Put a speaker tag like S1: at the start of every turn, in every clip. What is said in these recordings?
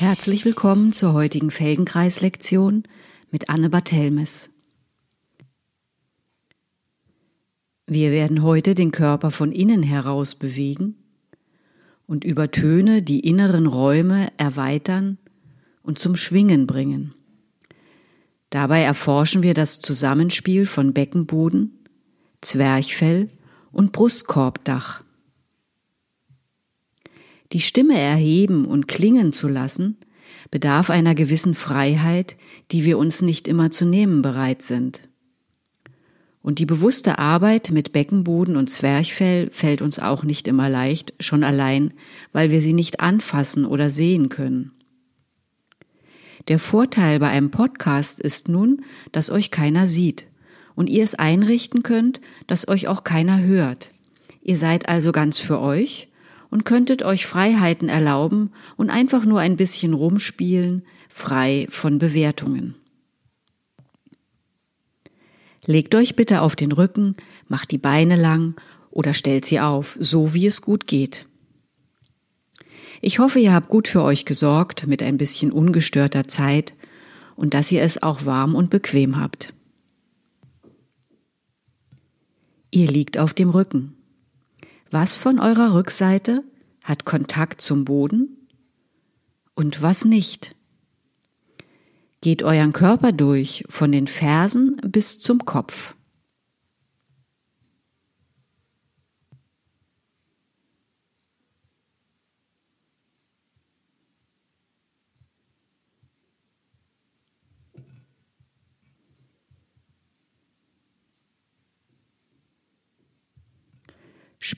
S1: Herzlich willkommen zur heutigen Felgenkreis-Lektion mit Anne Barthelmes. Wir werden heute den Körper von innen heraus bewegen und über Töne die inneren Räume erweitern und zum Schwingen bringen. Dabei erforschen wir das Zusammenspiel von Beckenboden, Zwerchfell und Brustkorbdach. Die Stimme erheben und klingen zu lassen, bedarf einer gewissen Freiheit, die wir uns nicht immer zu nehmen bereit sind. Und die bewusste Arbeit mit Beckenboden und Zwerchfell fällt uns auch nicht immer leicht, schon allein, weil wir sie nicht anfassen oder sehen können. Der Vorteil bei einem Podcast ist nun, dass euch keiner sieht und ihr es einrichten könnt, dass euch auch keiner hört. Ihr seid also ganz für euch und könntet euch Freiheiten erlauben und einfach nur ein bisschen rumspielen, frei von Bewertungen. Legt euch bitte auf den Rücken, macht die Beine lang oder stellt sie auf, so wie es gut geht. Ich hoffe, ihr habt gut für euch gesorgt mit ein bisschen ungestörter Zeit und dass ihr es auch warm und bequem habt. Ihr liegt auf dem Rücken. Was von eurer Rückseite hat Kontakt zum Boden und was nicht? Geht euren Körper durch von den Fersen bis zum Kopf.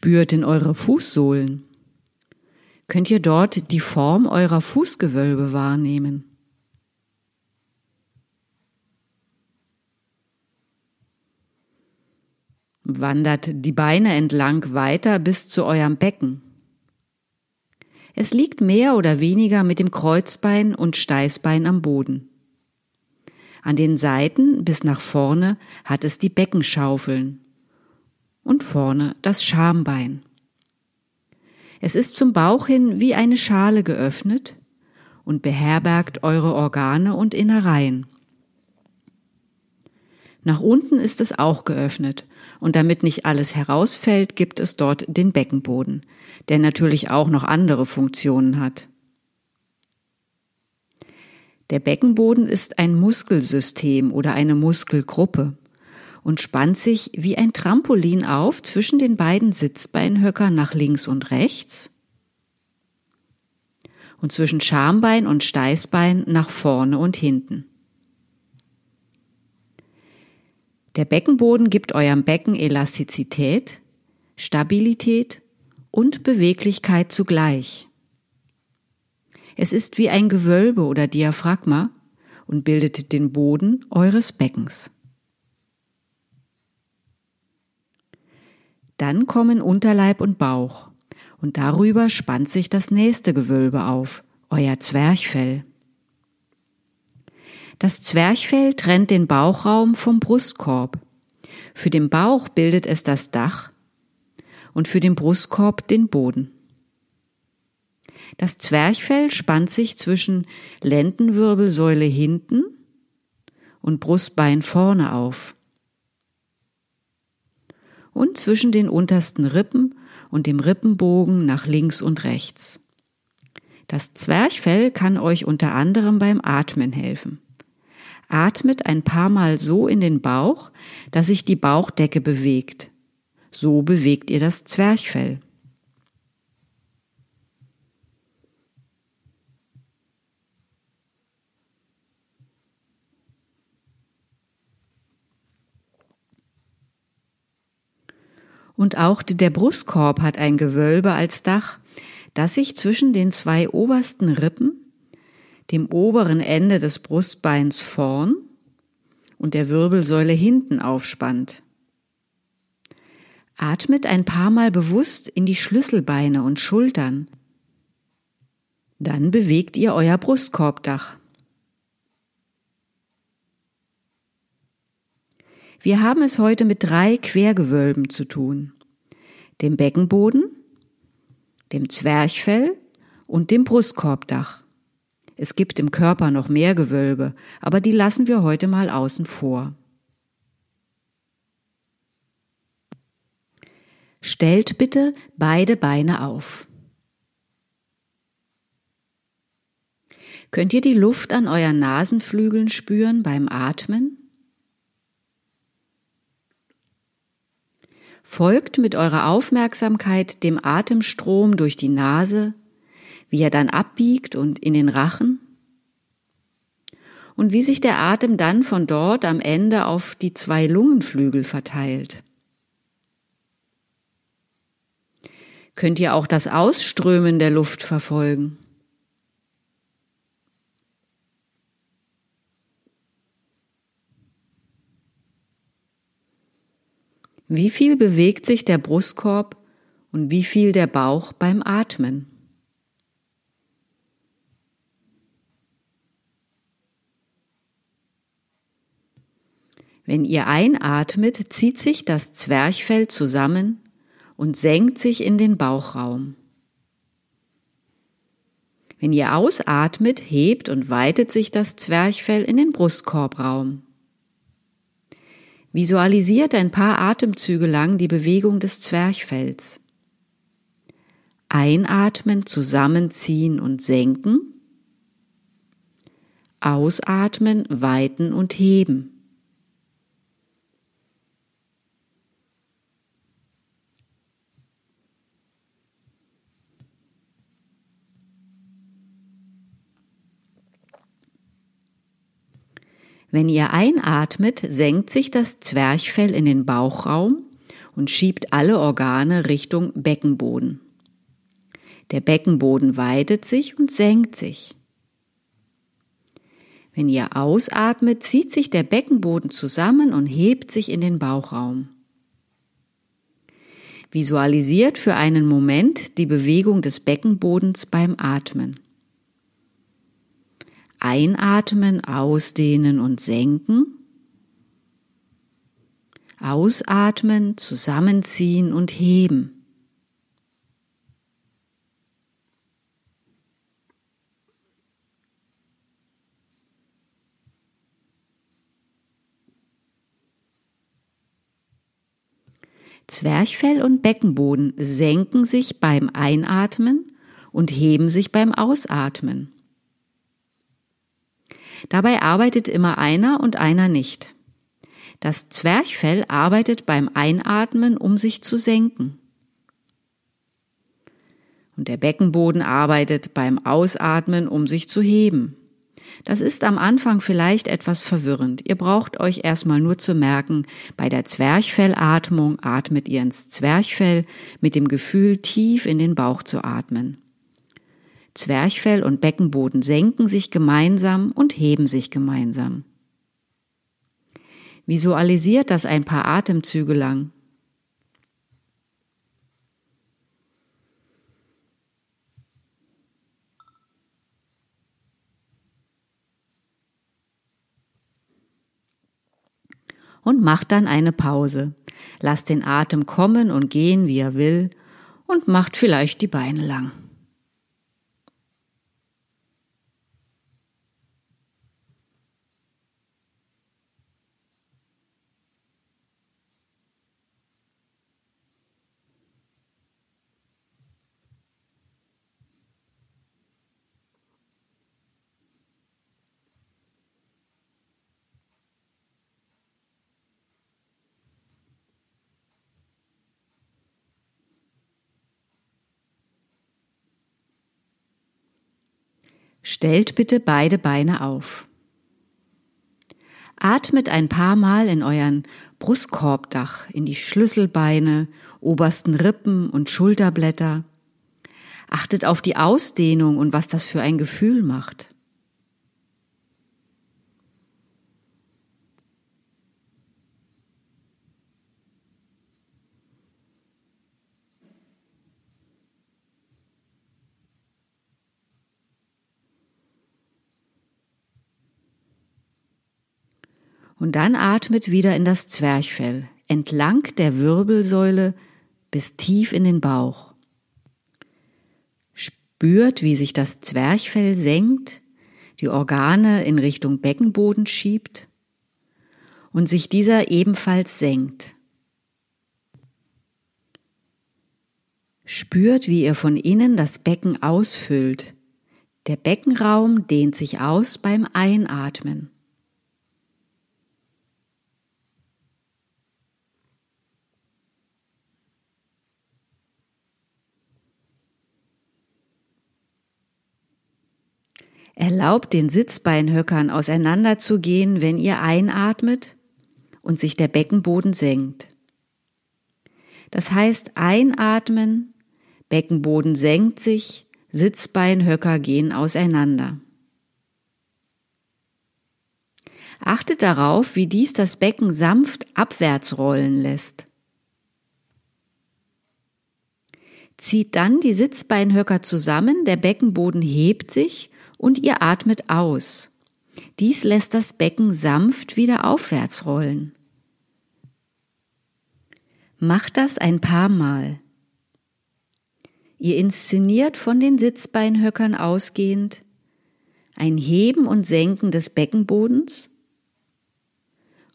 S1: Spürt in eure Fußsohlen. Könnt ihr dort die Form eurer Fußgewölbe wahrnehmen? Wandert die Beine entlang weiter bis zu eurem Becken. Es liegt mehr oder weniger mit dem Kreuzbein und Steißbein am Boden. An den Seiten bis nach vorne hat es die Beckenschaufeln und vorne das Schambein. Es ist zum Bauch hin wie eine Schale geöffnet und beherbergt eure Organe und Innereien. Nach unten ist es auch geöffnet, und damit nicht alles herausfällt, gibt es dort den Beckenboden, der natürlich auch noch andere Funktionen hat. Der Beckenboden ist ein Muskelsystem oder eine Muskelgruppe und spannt sich wie ein Trampolin auf zwischen den beiden Sitzbeinhöckern nach links und rechts und zwischen Schambein und Steißbein nach vorne und hinten. Der Beckenboden gibt eurem Becken Elastizität, Stabilität und Beweglichkeit zugleich. Es ist wie ein Gewölbe oder Diaphragma und bildet den Boden eures Beckens. Dann kommen Unterleib und Bauch und darüber spannt sich das nächste Gewölbe auf, euer Zwerchfell. Das Zwerchfell trennt den Bauchraum vom Brustkorb. Für den Bauch bildet es das Dach und für den Brustkorb den Boden. Das Zwerchfell spannt sich zwischen Lendenwirbelsäule hinten und Brustbein vorne auf und zwischen den untersten Rippen und dem Rippenbogen nach links und rechts. Das Zwerchfell kann euch unter anderem beim Atmen helfen. Atmet ein paar Mal so in den Bauch, dass sich die Bauchdecke bewegt. So bewegt ihr das Zwerchfell. Und auch der Brustkorb hat ein Gewölbe als Dach, das sich zwischen den zwei obersten Rippen, dem oberen Ende des Brustbeins vorn und der Wirbelsäule hinten aufspannt. Atmet ein paar Mal bewusst in die Schlüsselbeine und Schultern. Dann bewegt ihr euer Brustkorbdach. Wir haben es heute mit drei Quergewölben zu tun. Dem Beckenboden, dem Zwerchfell und dem Brustkorbdach. Es gibt im Körper noch mehr Gewölbe, aber die lassen wir heute mal außen vor. Stellt bitte beide Beine auf. Könnt ihr die Luft an euren Nasenflügeln spüren beim Atmen? Folgt mit eurer Aufmerksamkeit dem Atemstrom durch die Nase, wie er dann abbiegt und in den Rachen und wie sich der Atem dann von dort am Ende auf die zwei Lungenflügel verteilt. Könnt ihr auch das Ausströmen der Luft verfolgen? Wie viel bewegt sich der Brustkorb und wie viel der Bauch beim Atmen? Wenn ihr einatmet, zieht sich das Zwerchfell zusammen und senkt sich in den Bauchraum. Wenn ihr ausatmet, hebt und weitet sich das Zwerchfell in den Brustkorbraum. Visualisiert ein paar Atemzüge lang die Bewegung des Zwerchfells. Einatmen, zusammenziehen und senken. Ausatmen, weiten und heben. Wenn ihr einatmet, senkt sich das Zwerchfell in den Bauchraum und schiebt alle Organe Richtung Beckenboden. Der Beckenboden weitet sich und senkt sich. Wenn ihr ausatmet, zieht sich der Beckenboden zusammen und hebt sich in den Bauchraum. Visualisiert für einen Moment die Bewegung des Beckenbodens beim Atmen. Einatmen, ausdehnen und senken. Ausatmen, zusammenziehen und heben. Zwerchfell und Beckenboden senken sich beim Einatmen und heben sich beim Ausatmen. Dabei arbeitet immer einer und einer nicht. Das Zwerchfell arbeitet beim Einatmen, um sich zu senken. Und der Beckenboden arbeitet beim Ausatmen, um sich zu heben. Das ist am Anfang vielleicht etwas verwirrend. Ihr braucht euch erstmal nur zu merken, bei der Zwerchfellatmung atmet ihr ins Zwerchfell mit dem Gefühl, tief in den Bauch zu atmen. Zwerchfell und Beckenboden senken sich gemeinsam und heben sich gemeinsam. Visualisiert das ein paar Atemzüge lang. Und macht dann eine Pause. Lasst den Atem kommen und gehen, wie er will, und macht vielleicht die Beine lang. Stellt bitte beide Beine auf. Atmet ein paar Mal in euren Brustkorbdach, in die Schlüsselbeine, obersten Rippen und Schulterblätter. Achtet auf die Ausdehnung und was das für ein Gefühl macht. Und dann atmet wieder in das Zwerchfell, entlang der Wirbelsäule bis tief in den Bauch. Spürt, wie sich das Zwerchfell senkt, die Organe in Richtung Beckenboden schiebt und sich dieser ebenfalls senkt. Spürt, wie ihr von innen das Becken ausfüllt. Der Beckenraum dehnt sich aus beim Einatmen. Erlaubt den Sitzbeinhöckern auseinanderzugehen, wenn ihr einatmet und sich der Beckenboden senkt. Das heißt, einatmen, Beckenboden senkt sich, Sitzbeinhöcker gehen auseinander. Achtet darauf, wie dies das Becken sanft abwärts rollen lässt. Zieht dann die Sitzbeinhöcker zusammen, der Beckenboden hebt sich und ihr atmet aus. Dies lässt das Becken sanft wieder aufwärts rollen. Macht das ein paar Mal. Ihr inszeniert von den Sitzbeinhöckern ausgehend ein Heben und Senken des Beckenbodens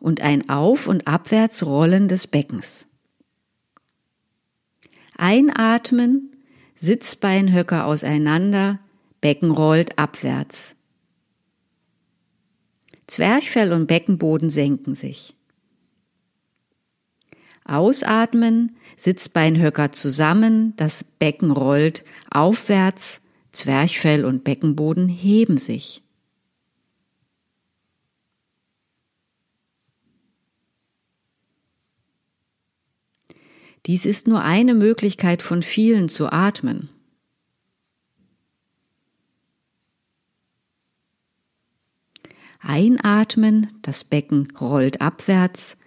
S1: und ein Auf- und Abwärtsrollen des Beckens. Einatmen, Sitzbeinhöcker auseinander, Becken rollt abwärts. Zwerchfell und Beckenboden senken sich. Ausatmen, Sitzbeinhöcker zusammen, das Becken rollt aufwärts, Zwerchfell und Beckenboden heben sich. Dies ist nur eine Möglichkeit von vielen zu atmen. Einatmen, das Becken rollt abwärts,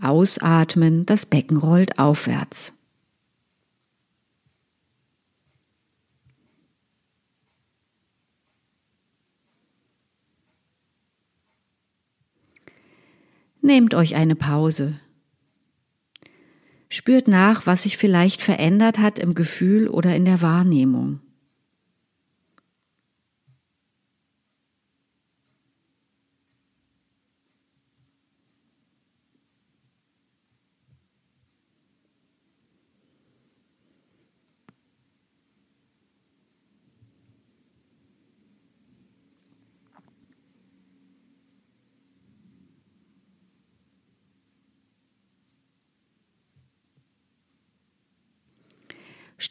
S1: ausatmen, das Becken rollt aufwärts. Nehmt euch eine Pause. Spürt nach, was sich vielleicht verändert hat im Gefühl oder in der Wahrnehmung.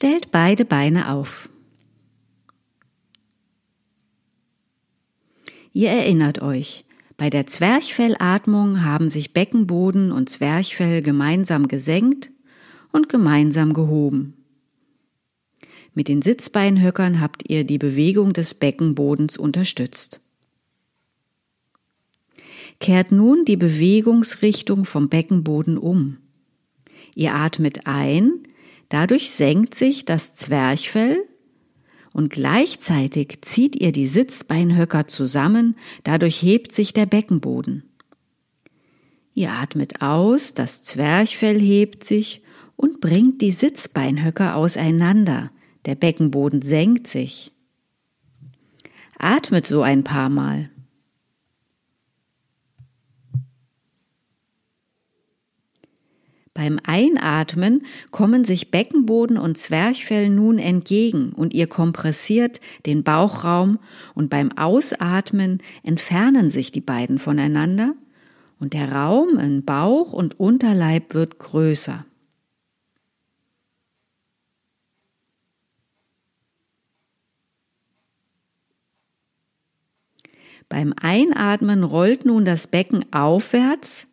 S1: Stellt beide Beine auf. Ihr erinnert euch, bei der Zwerchfellatmung haben sich Beckenboden und Zwerchfell gemeinsam gesenkt und gemeinsam gehoben. Mit den Sitzbeinhöckern habt ihr die Bewegung des Beckenbodens unterstützt. Kehrt nun die Bewegungsrichtung vom Beckenboden um. Ihr atmet ein, Dadurch senkt sich das Zwerchfell und gleichzeitig zieht ihr die Sitzbeinhöcker zusammen, dadurch hebt sich der Beckenboden. Ihr atmet aus, das Zwerchfell hebt sich und bringt die Sitzbeinhöcker auseinander, der Beckenboden senkt sich. Atmet so ein paar Mal. Beim Einatmen kommen sich Beckenboden und Zwerchfell nun entgegen und ihr kompressiert den Bauchraum und beim Ausatmen entfernen sich die beiden voneinander und der Raum in Bauch und Unterleib wird größer. Beim Einatmen rollt nun das Becken aufwärts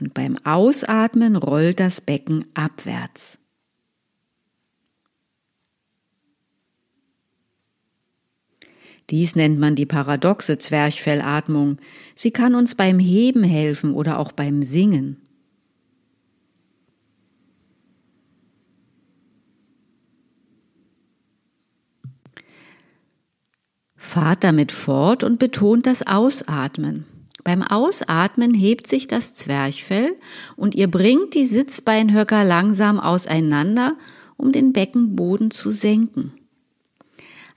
S1: und beim Ausatmen rollt das Becken abwärts. Dies nennt man die paradoxe Zwerchfellatmung. Sie kann uns beim Heben helfen oder auch beim Singen. Fahrt damit fort und betont das Ausatmen. Beim Ausatmen hebt sich das Zwerchfell und ihr bringt die Sitzbeinhöcker langsam auseinander, um den Beckenboden zu senken.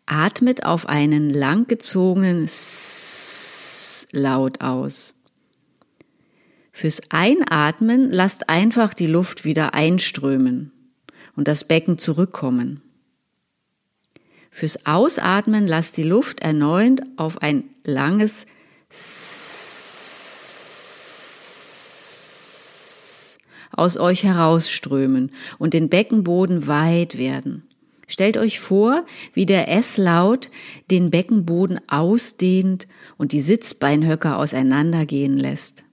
S1: Atmet auf einen langgezogenen S Laut aus. Fürs Einatmen lasst einfach die Luft wieder einströmen und das Becken zurückkommen. Fürs Ausatmen lasst die Luft erneut auf ein langes S aus euch herausströmen und den Beckenboden weit werden. Stellt euch vor, wie der S-Laut den Beckenboden ausdehnt und die Sitzbeinhöcker auseinandergehen lässt.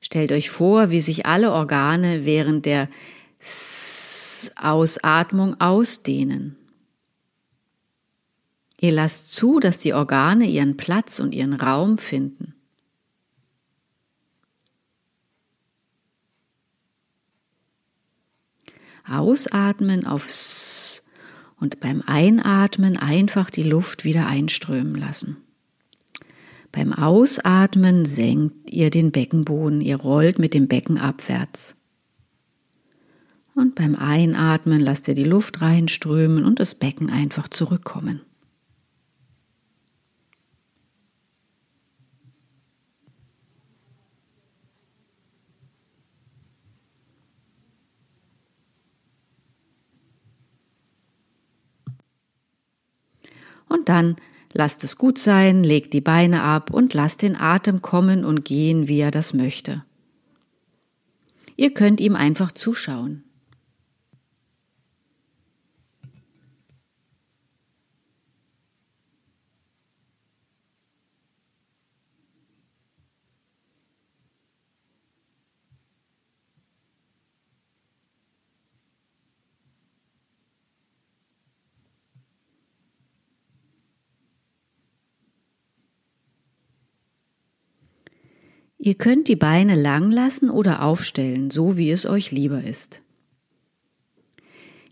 S1: Stellt euch vor, wie sich alle Organe während der S-Ausatmung ausdehnen. Ihr lasst zu, dass die Organe ihren Platz und ihren Raum finden. Ausatmen aufs und beim Einatmen einfach die Luft wieder einströmen lassen. Beim Ausatmen senkt ihr den Beckenboden, ihr rollt mit dem Becken abwärts. Und beim Einatmen lasst ihr die Luft reinströmen und das Becken einfach zurückkommen. Und dann lasst es gut sein, legt die Beine ab und lasst den Atem kommen und gehen, wie er das möchte. Ihr könnt ihm einfach zuschauen. Ihr könnt die Beine lang lassen oder aufstellen, so wie es euch lieber ist.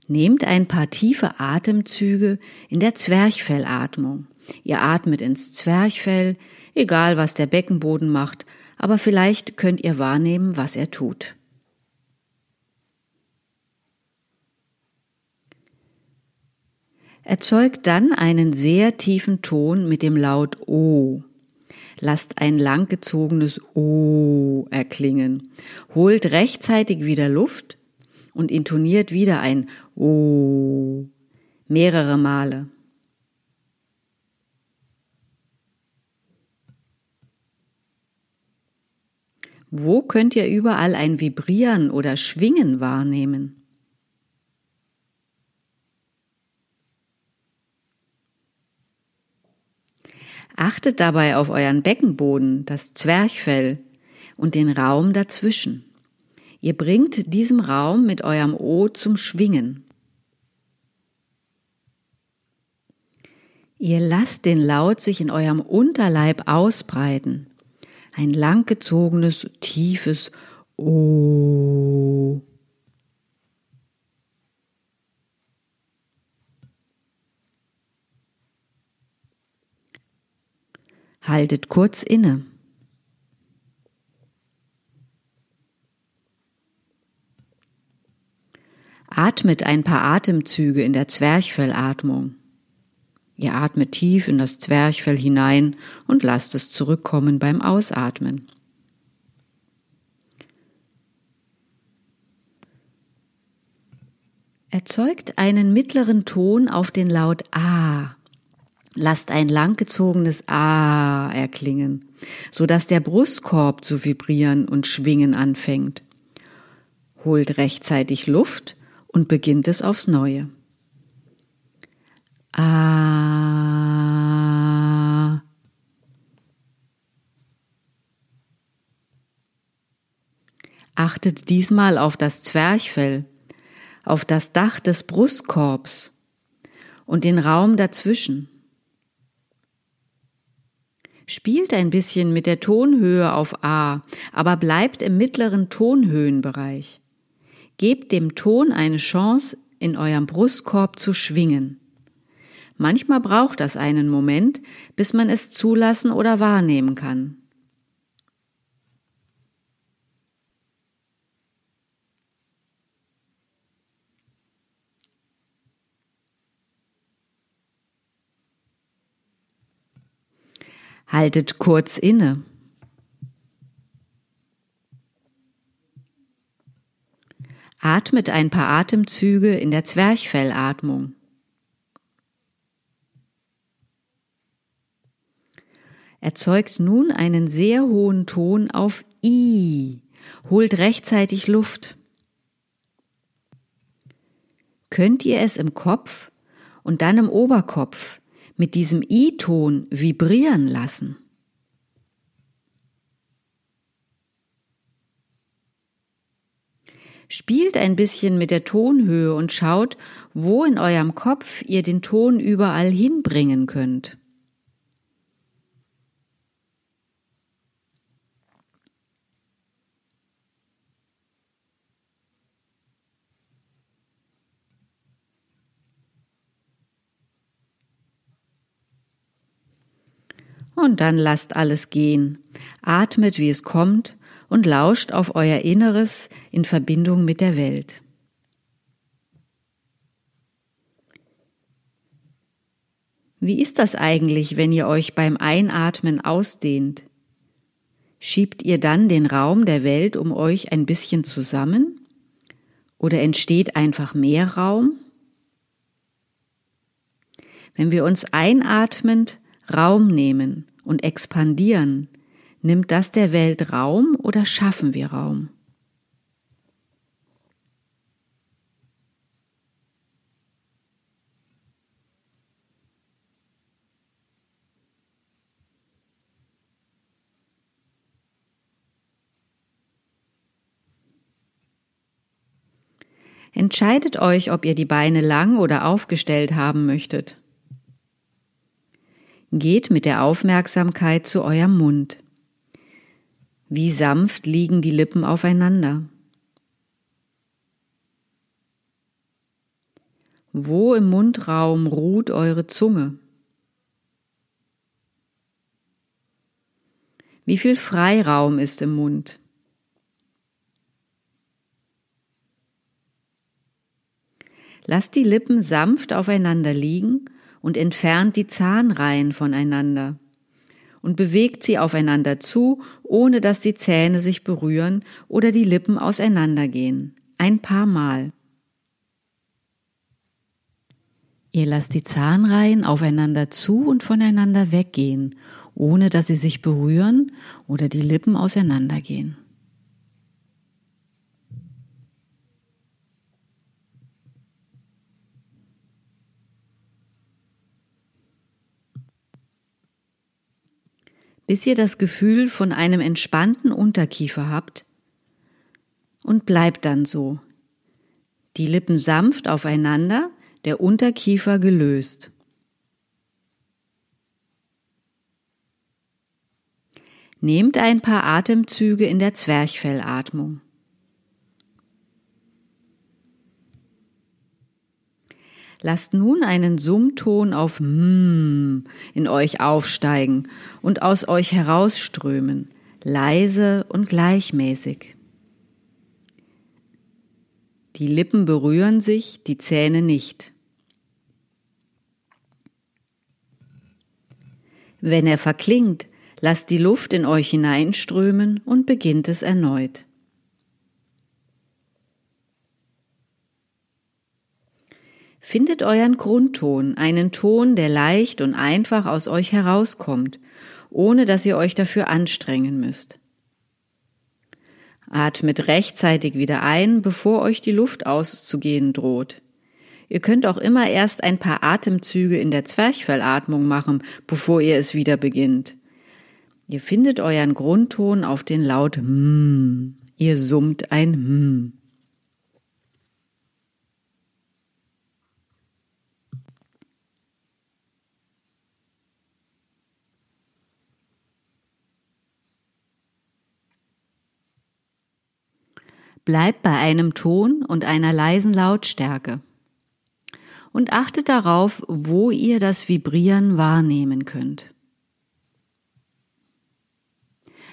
S1: Nehmt ein paar tiefe Atemzüge in der Zwerchfellatmung. Ihr atmet ins Zwerchfell, egal was der Beckenboden macht, aber vielleicht könnt ihr wahrnehmen, was er tut. Erzeugt dann einen sehr tiefen Ton mit dem Laut O. Lasst ein langgezogenes O erklingen. Holt rechtzeitig wieder Luft und intoniert wieder ein O mehrere Male. Wo könnt ihr überall ein Vibrieren oder Schwingen wahrnehmen? Achtet dabei auf euren Beckenboden, das Zwerchfell und den Raum dazwischen. Ihr bringt diesem Raum mit eurem O zum Schwingen. Ihr lasst den Laut sich in eurem Unterleib ausbreiten. Ein langgezogenes, tiefes O. Haltet kurz inne. Atmet ein paar Atemzüge in der Zwerchfellatmung. Ihr atmet tief in das Zwerchfell hinein und lasst es zurückkommen beim Ausatmen. Erzeugt einen mittleren Ton auf den Laut A Lasst ein langgezogenes A erklingen, so dass der Brustkorb zu vibrieren und schwingen anfängt. Holt rechtzeitig Luft und beginnt es aufs Neue. A. Achtet diesmal auf das Zwerchfell, auf das Dach des Brustkorbs und den Raum dazwischen. Spielt ein bisschen mit der Tonhöhe auf A, aber bleibt im mittleren Tonhöhenbereich. Gebt dem Ton eine Chance, in eurem Brustkorb zu schwingen. Manchmal braucht das einen Moment, bis man es zulassen oder wahrnehmen kann. Haltet kurz inne. Atmet ein paar Atemzüge in der Zwerchfellatmung. Erzeugt nun einen sehr hohen Ton auf I. Holt rechtzeitig Luft. Könnt ihr es im Kopf und dann im Oberkopf mit diesem I-Ton vibrieren lassen? Spielt ein bisschen mit der Tonhöhe und schaut, wo in eurem Kopf ihr den Ton überall hinbringen könnt. Und dann lasst alles gehen. Atmet, wie es kommt und lauscht auf euer Inneres in Verbindung mit der Welt. Wie ist das eigentlich, wenn ihr euch beim Einatmen ausdehnt? Schiebt ihr dann den Raum der Welt um euch ein bisschen zusammen? Oder entsteht einfach mehr Raum? Wenn wir uns einatmend Raum nehmen und expandieren, nimmt das der Welt Raum oder schaffen wir Raum? Entscheidet euch, ob ihr die Beine lang oder aufgestellt haben möchtet. Geht mit der Aufmerksamkeit zu eurem Mund. Wie sanft liegen die Lippen aufeinander. Wo im Mundraum ruht eure Zunge? Wie viel Freiraum ist im Mund? Lasst die Lippen sanft aufeinander liegen und entfernt die Zahnreihen voneinander und bewegt sie aufeinander zu, ohne dass die Zähne sich berühren oder die Lippen auseinandergehen. Ein paar Mal. Ihr lasst die Zahnreihen aufeinander zu und voneinander weggehen, ohne dass sie sich berühren oder die Lippen auseinandergehen. Bis ihr das Gefühl von einem entspannten Unterkiefer habt und bleibt dann so. Die Lippen sanft aufeinander, der Unterkiefer gelöst. Nehmt ein paar Atemzüge in der Zwerchfellatmung. Lasst nun einen Summton auf mm in euch aufsteigen und aus euch herausströmen, leise und gleichmäßig. Die Lippen berühren sich, die Zähne nicht. Wenn er verklingt, lasst die Luft in euch hineinströmen und beginnt es erneut. Findet euren Grundton, einen Ton, der leicht und einfach aus euch herauskommt, ohne dass ihr euch dafür anstrengen müsst. Atmet rechtzeitig wieder ein, bevor euch die Luft auszugehen droht. Ihr könnt auch immer erst ein paar Atemzüge in der Zwerchfellatmung machen, bevor ihr es wieder beginnt. Ihr findet euren Grundton auf den Laut M. Ihr summt ein M. Bleibt bei einem Ton und einer leisen Lautstärke. Und achtet darauf, wo ihr das Vibrieren wahrnehmen könnt.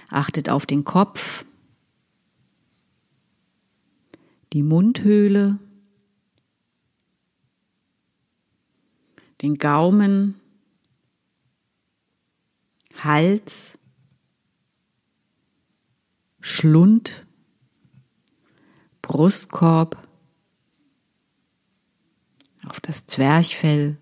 S1: Achtet auf den Kopf, die Mundhöhle, den Gaumen. Hals, Schlund, Brustkorb, auf das Zwerchfell,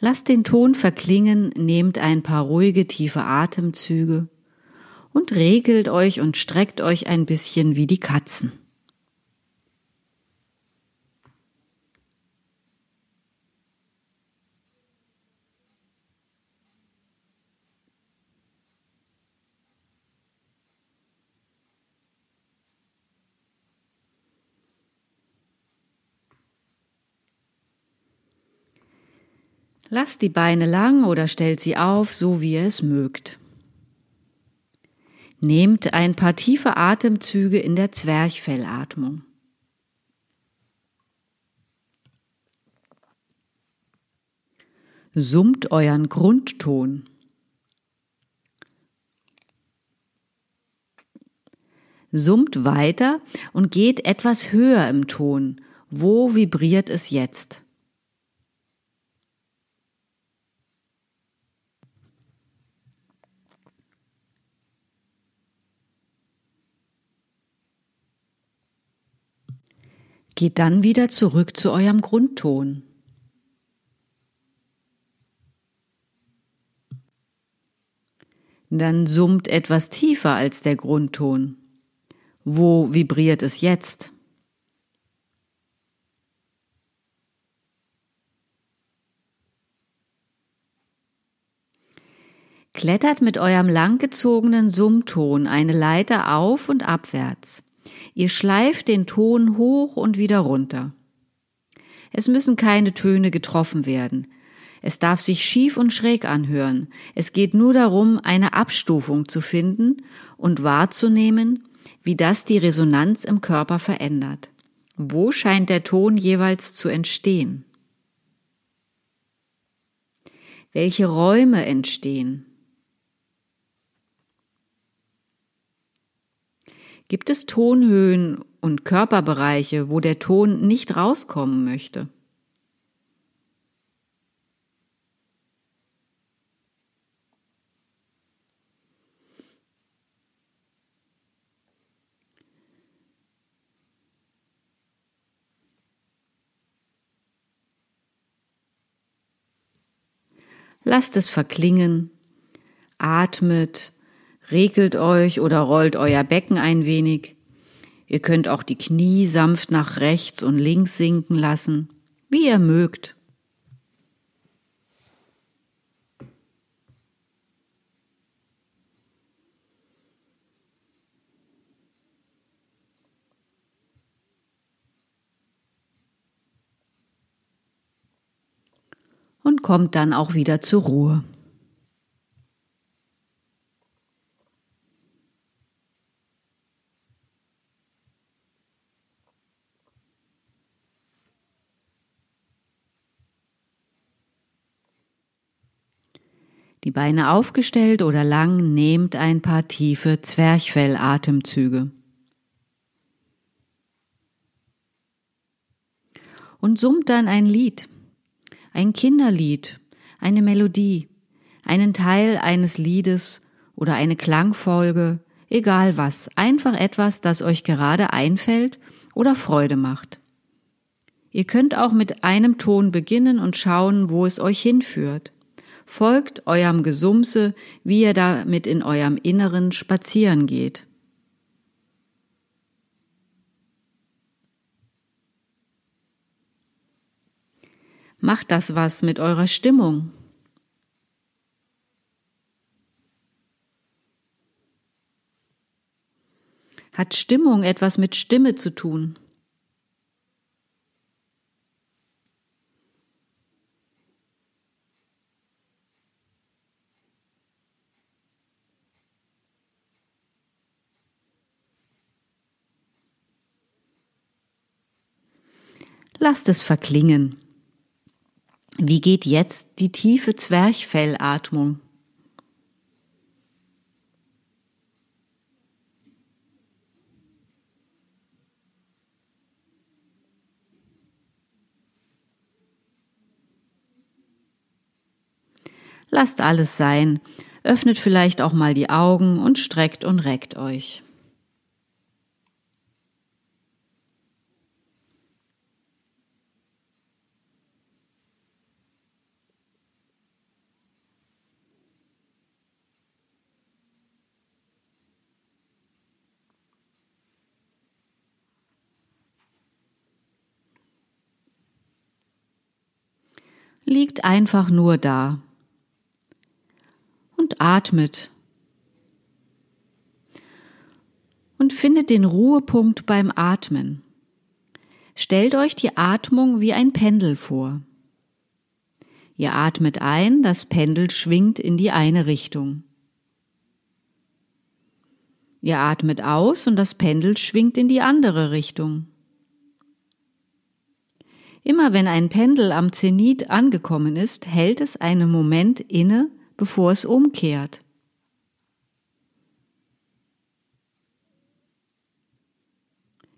S1: Lasst den Ton verklingen, nehmt ein paar ruhige, tiefe Atemzüge und regelt euch und streckt euch ein bisschen wie die Katzen. Lasst die Beine lang oder stellt sie auf, so wie ihr es mögt. Nehmt ein paar tiefe Atemzüge in der Zwerchfellatmung. Summt euren Grundton. Summt weiter und geht etwas höher im Ton. Wo vibriert es jetzt? Geht dann wieder zurück zu eurem Grundton. Dann summt etwas tiefer als der Grundton. Wo vibriert es jetzt? Klettert mit eurem langgezogenen Summton eine Leiter auf und abwärts. Ihr schleift den Ton hoch und wieder runter. Es müssen keine Töne getroffen werden. Es darf sich schief und schräg anhören. Es geht nur darum, eine Abstufung zu finden und wahrzunehmen, wie das die Resonanz im Körper verändert. Wo scheint der Ton jeweils zu entstehen? Welche Räume entstehen? Gibt es Tonhöhen und Körperbereiche, wo der Ton nicht rauskommen möchte? Lasst es verklingen, atmet, regelt euch oder rollt euer Becken ein wenig. Ihr könnt auch die Knie sanft nach rechts und links sinken lassen, wie ihr mögt. Und kommt dann auch wieder zur Ruhe. Die Beine aufgestellt oder lang, nehmt ein paar tiefe Zwerchfellatemzüge. Und summt dann ein Lied, ein Kinderlied, eine Melodie, einen Teil eines Liedes oder eine Klangfolge, egal was, einfach etwas, das euch gerade einfällt oder Freude macht. Ihr könnt auch mit einem Ton beginnen und schauen, wo es euch hinführt. Folgt eurem Gesumse, wie ihr damit in eurem Inneren spazieren geht. Macht das was mit eurer Stimmung? Hat Stimmung etwas mit Stimme zu tun? Lasst es verklingen. Wie geht jetzt die tiefe Zwerchfellatmung? Lasst alles sein, öffnet vielleicht auch mal die Augen und streckt und reckt euch. Liegt einfach nur da und atmet und findet den Ruhepunkt beim Atmen. Stellt euch die Atmung wie ein Pendel vor. Ihr atmet ein, das Pendel schwingt in die eine Richtung. Ihr atmet aus und das Pendel schwingt in die andere Richtung. Immer wenn ein Pendel am Zenit angekommen ist, hält es einen Moment inne, bevor es umkehrt.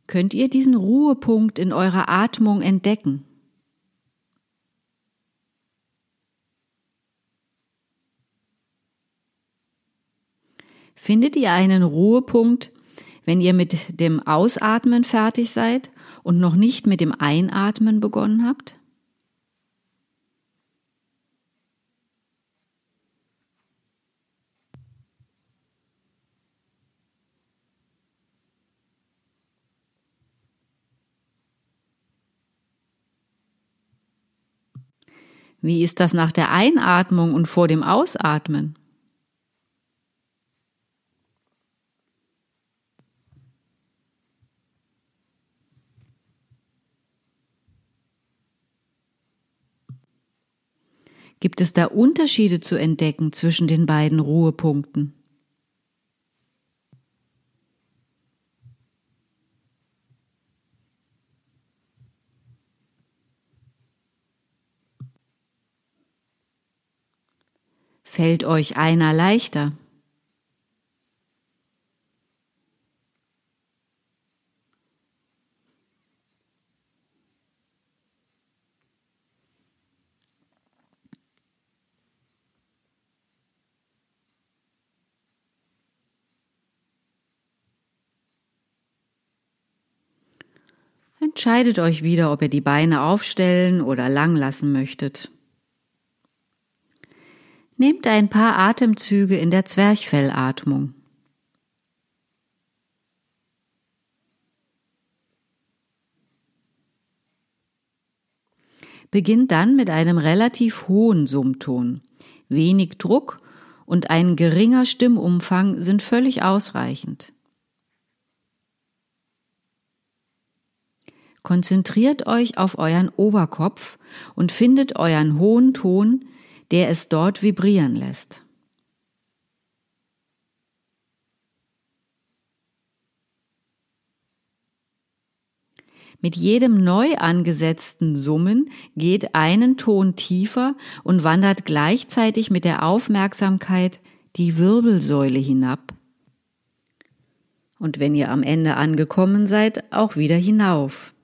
S1: Könnt ihr diesen Ruhepunkt in eurer Atmung entdecken? Findet ihr einen Ruhepunkt, wenn ihr mit dem Ausatmen fertig seid und noch nicht mit dem Einatmen begonnen habt? Wie ist das nach der Einatmung und vor dem Ausatmen? Gibt es da Unterschiede zu entdecken zwischen den beiden Ruhepunkten? Fällt euch einer leichter? Entscheidet euch wieder, ob ihr die Beine aufstellen oder lang lassen möchtet. Nehmt ein paar Atemzüge in der Zwerchfellatmung. Beginnt dann mit einem relativ hohen Summton. Wenig Druck und ein geringer Stimmumfang sind völlig ausreichend. Konzentriert euch auf euren Oberkopf und findet euren hohen Ton, der es dort vibrieren lässt. Mit jedem neu angesetzten Summen geht einen Ton tiefer und wandert gleichzeitig mit der Aufmerksamkeit die Wirbelsäule hinab. Und wenn ihr am Ende angekommen seid, auch wieder hinauf.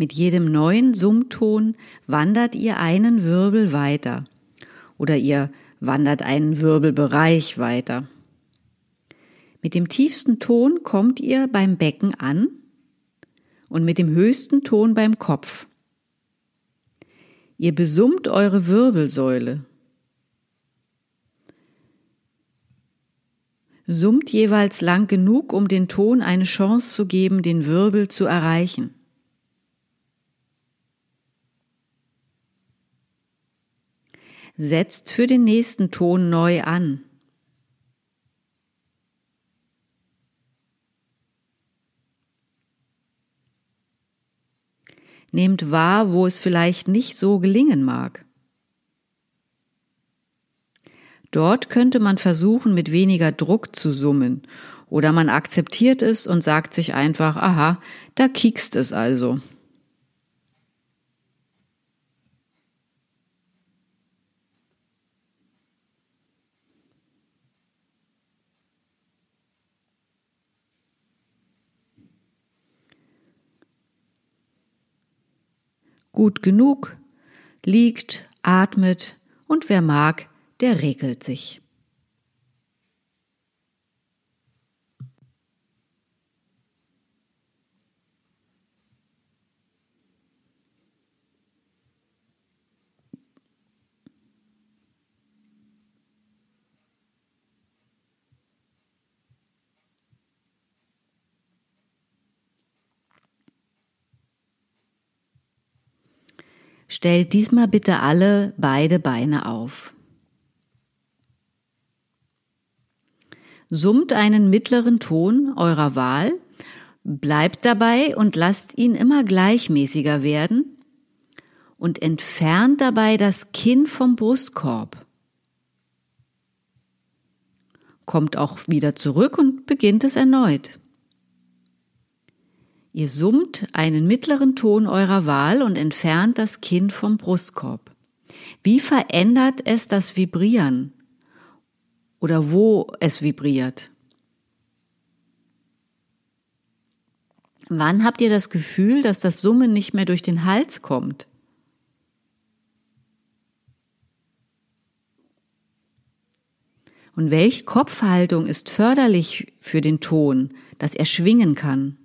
S1: Mit jedem neuen Summton wandert ihr einen Wirbel weiter oder ihr wandert einen Wirbelbereich weiter. Mit dem tiefsten Ton kommt ihr beim Becken an und mit dem höchsten Ton beim Kopf. Ihr besummt eure Wirbelsäule. Summt jeweils lang genug, um den Ton eine Chance zu geben, den Wirbel zu erreichen. Setzt für den nächsten Ton neu an. Nehmt wahr, wo es vielleicht nicht so gelingen mag. Dort könnte man versuchen, mit weniger Druck zu summen, oder man akzeptiert es und sagt sich einfach, aha, da kiekst es also. Gut genug, liegt, atmet und wer mag, der regelt sich. Stellt diesmal bitte alle beide Beine auf. Summt einen mittleren Ton eurer Wahl, bleibt dabei und lasst ihn immer gleichmäßiger werden und entfernt dabei das Kinn vom Brustkorb. Kommt auch wieder zurück und beginnt es erneut. Ihr summt einen mittleren Ton eurer Wahl und entfernt das Kinn vom Brustkorb. Wie verändert es das Vibrieren? Oder wo es vibriert? Wann habt ihr das Gefühl, dass das Summen nicht mehr durch den Hals kommt? Und welche Kopfhaltung ist förderlich für den Ton, dass er schwingen kann?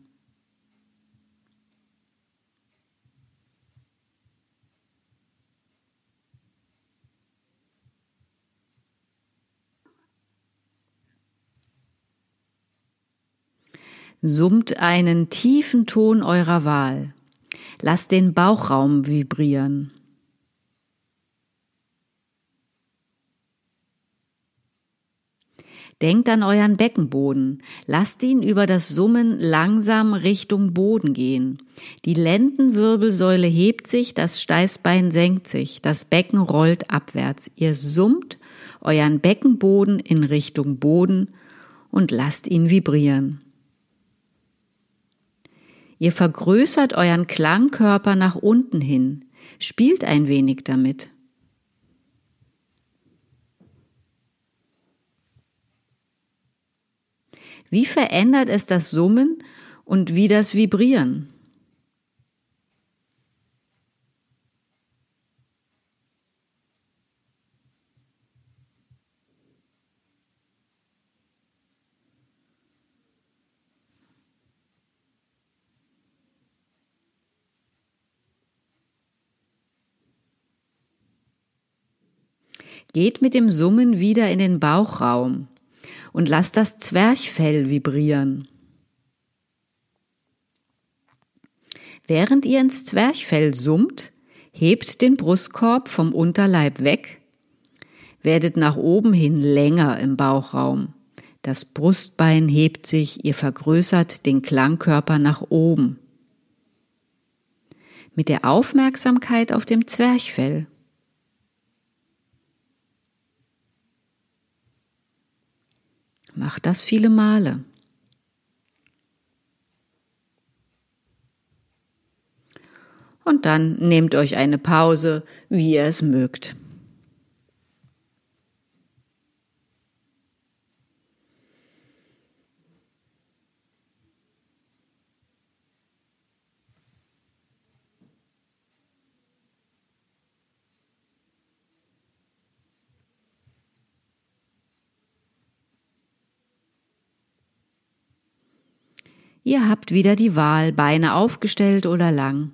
S1: Summt einen tiefen Ton eurer Wahl. Lasst den Bauchraum vibrieren. Denkt an euren Beckenboden. Lasst ihn über das Summen langsam Richtung Boden gehen. Die Lendenwirbelsäule hebt sich, das Steißbein senkt sich, das Becken rollt abwärts. Ihr summt euren Beckenboden in Richtung Boden und lasst ihn vibrieren. Ihr vergrößert euren Klangkörper nach unten hin. Spielt ein wenig damit. Wie verändert es das Summen und wie das Vibrieren? Geht mit dem Summen wieder in den Bauchraum und lasst das Zwerchfell vibrieren. Während ihr ins Zwerchfell summt, hebt den Brustkorb vom Unterleib weg, werdet nach oben hin länger im Bauchraum. Das Brustbein hebt sich, ihr vergrößert den Klangkörper nach oben. Mit der Aufmerksamkeit auf dem Zwerchfell. Macht das viele Male. Und dann nehmt euch eine Pause, wie ihr es mögt. Ihr habt wieder die Wahl, Beine aufgestellt oder lang.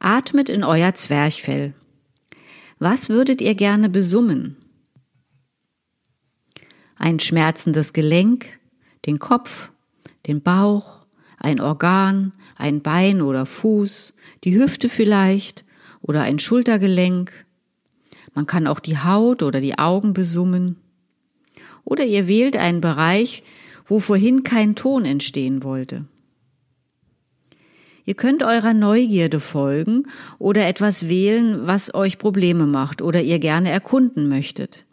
S1: Atmet in euer Zwerchfell. Was würdet ihr gerne besummen? Ein schmerzendes Gelenk, den Kopf, den Bauch, ein Organ, ein Bein oder Fuß, die Hüfte vielleicht oder ein Schultergelenk. Man kann auch die Haut oder die Augen besummen. Oder ihr wählt einen Bereich, wo vorhin kein Ton entstehen wollte. Ihr könnt eurer Neugierde folgen oder etwas wählen, was euch Probleme macht oder ihr gerne erkunden möchtet.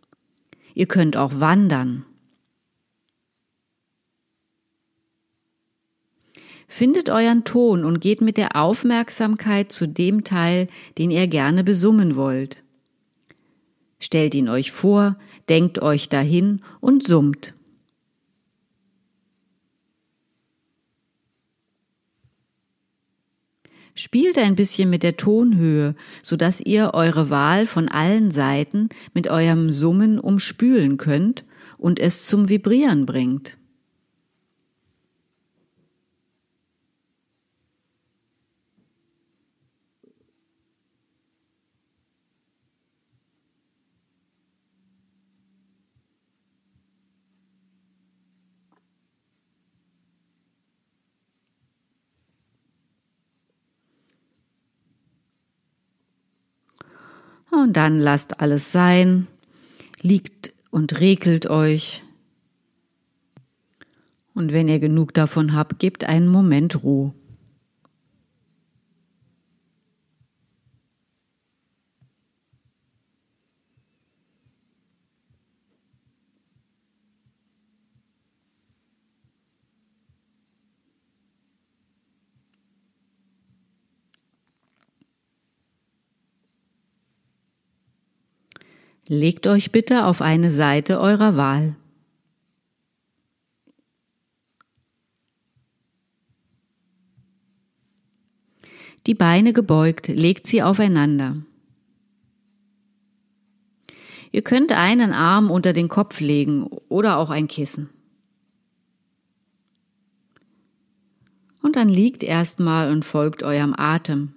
S1: Ihr könnt auch wandern. Findet euren Ton und geht mit der Aufmerksamkeit zu dem Teil, den ihr gerne besummen wollt. Stellt ihn euch vor, denkt euch dahin und summt. Spielt ein bisschen mit der Tonhöhe, so dass ihr eure Wahl von allen Seiten mit eurem Summen umspülen könnt und es zum Vibrieren bringt. Und dann lasst alles sein, liegt und regelt euch. Und wenn ihr genug davon habt, gebt einen Moment Ruhe. Legt euch bitte auf eine Seite eurer Wahl. Die Beine gebeugt, legt sie aufeinander. Ihr könnt einen Arm unter den Kopf legen oder auch ein Kissen. Und dann liegt erstmal und folgt eurem Atem.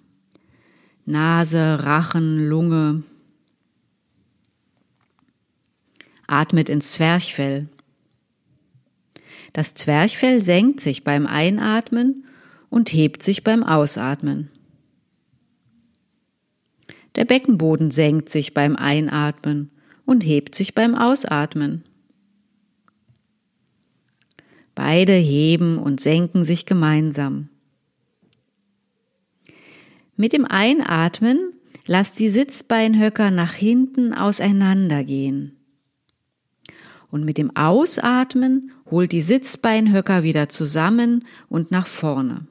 S1: Nase, Rachen, Lunge, Atmet ins Zwerchfell. Das Zwerchfell senkt sich beim Einatmen und hebt sich beim Ausatmen. Der Beckenboden senkt sich beim Einatmen und hebt sich beim Ausatmen. Beide heben und senken sich gemeinsam. Mit dem Einatmen lasst die Sitzbeinhöcker nach hinten auseinandergehen. Und mit dem Ausatmen holt die Sitzbeinhöcker wieder zusammen und nach vorne.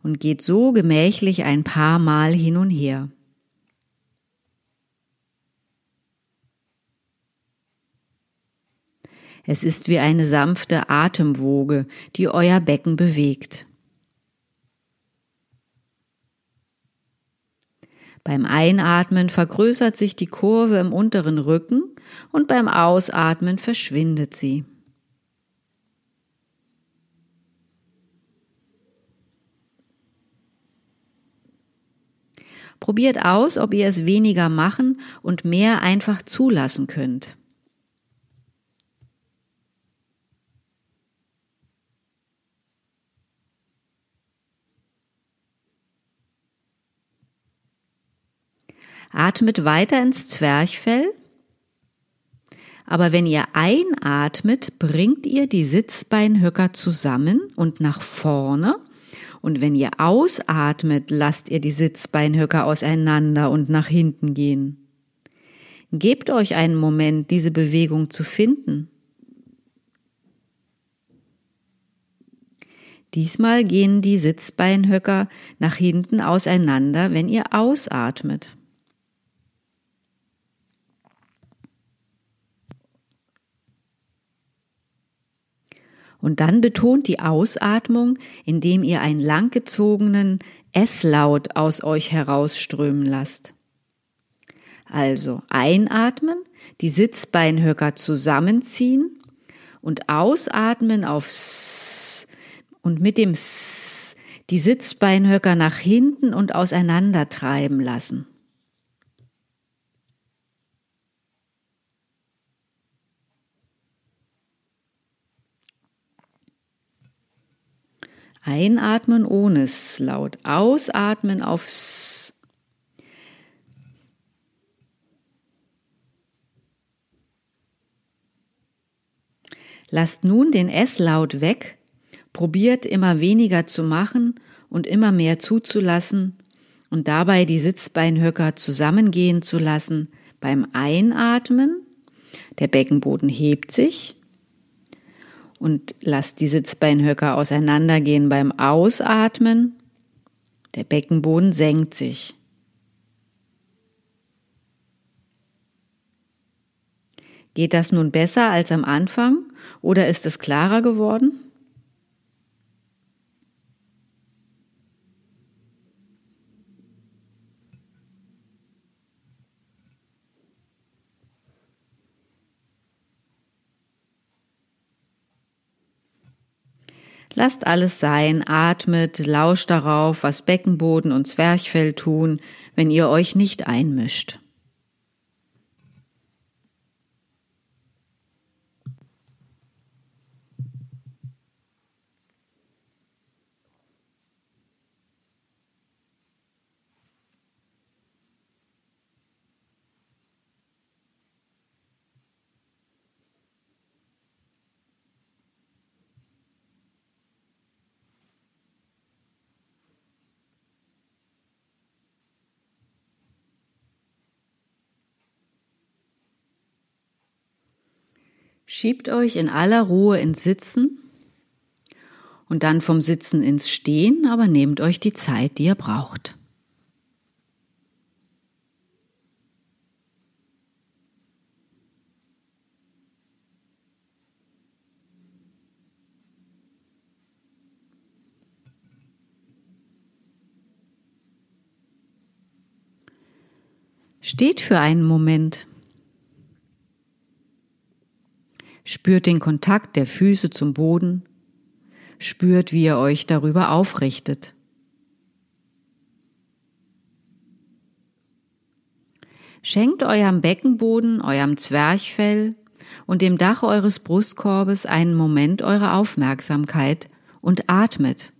S1: Und geht so gemächlich ein paar Mal hin und her. Es ist wie eine sanfte Atemwoge, die euer Becken bewegt. Beim Einatmen vergrößert sich die Kurve im unteren Rücken und beim Ausatmen verschwindet sie. Probiert aus, ob ihr es weniger machen und mehr einfach zulassen könnt. Atmet weiter ins Zwerchfell. Aber wenn ihr einatmet, bringt ihr die Sitzbeinhöcker zusammen und nach vorne. Und wenn ihr ausatmet, lasst ihr die Sitzbeinhöcker auseinander und nach hinten gehen. Gebt euch einen Moment, diese Bewegung zu finden. Diesmal gehen die Sitzbeinhöcker nach hinten auseinander, wenn ihr ausatmet. Und dann betont die Ausatmung, indem ihr einen langgezogenen S-Laut aus euch herausströmen lasst. Also einatmen, die Sitzbeinhöcker zusammenziehen und ausatmen auf S und mit dem S die Sitzbeinhöcker nach hinten und auseinander treiben lassen. Einatmen ohne S laut. Ausatmen auf S. Lasst nun den S-Laut weg, probiert immer weniger zu machen und immer mehr zuzulassen und dabei die Sitzbeinhöcker zusammengehen zu lassen beim Einatmen. Der Beckenboden hebt sich und lasst die Sitzbeinhöcker auseinandergehen beim Ausatmen. Der Beckenboden senkt sich. Geht das nun besser als am Anfang oder ist es klarer geworden? Lasst alles sein, atmet, lauscht darauf, was Beckenboden und Zwerchfell tun, wenn ihr euch nicht einmischt. Schiebt euch in aller Ruhe ins Sitzen und dann vom Sitzen ins Stehen, aber nehmt euch die Zeit, die ihr braucht. Steht für einen Moment. Spürt den Kontakt der Füße zum Boden. Spürt, wie ihr euch darüber aufrichtet. Schenkt eurem Beckenboden, eurem Zwerchfell und dem Dach eures Brustkorbes einen Moment eurer Aufmerksamkeit und atmet.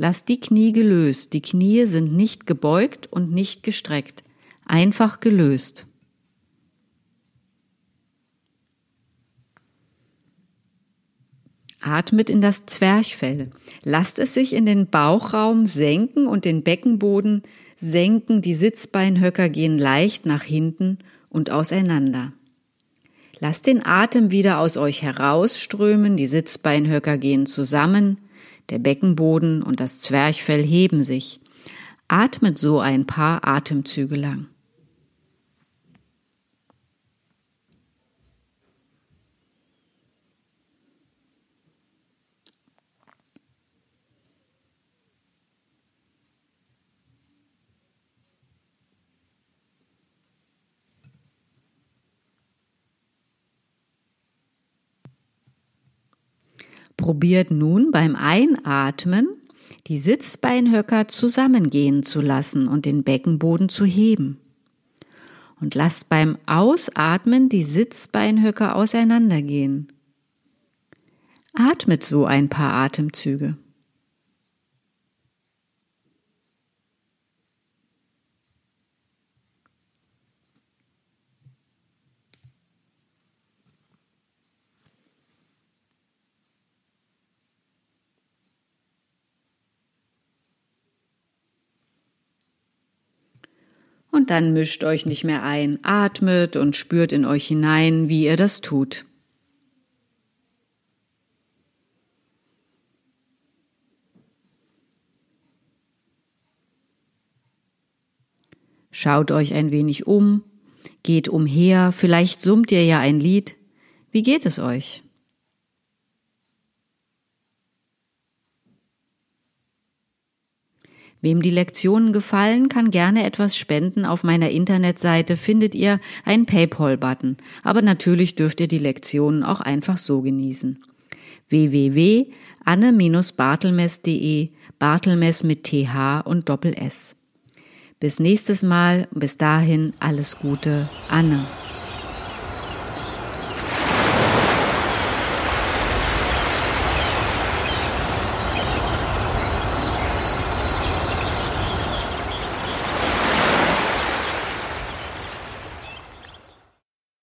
S1: Lass die Knie gelöst. Die Knie sind nicht gebeugt und nicht gestreckt. Einfach gelöst. Atmet in das Zwerchfell. Lasst es sich in den Bauchraum senken und den Beckenboden senken. Die Sitzbeinhöcker gehen leicht nach hinten und auseinander. Lasst den Atem wieder aus euch herausströmen. Die Sitzbeinhöcker gehen zusammen. Der Beckenboden und das Zwerchfell heben sich. Atmet so ein paar Atemzüge lang. Probiert nun beim Einatmen die Sitzbeinhöcker zusammengehen zu lassen und den Beckenboden zu heben. Und lasst beim Ausatmen die Sitzbeinhöcker auseinandergehen. Atmet so ein paar Atemzüge. Und dann mischt euch nicht mehr ein, atmet und spürt in euch hinein, wie ihr das tut. Schaut euch ein wenig um, geht umher, vielleicht summt ihr ja ein Lied. Wie geht es euch? Wem die Lektionen gefallen, kann gerne etwas spenden. Auf meiner Internetseite findet ihr einen PayPal-Button. Aber natürlich dürft ihr die Lektionen auch einfach so genießen. www.anne-bartelmess.de Bartelmess mit TH und Doppel S. Bis nächstes Mal, bis dahin alles Gute, Anne.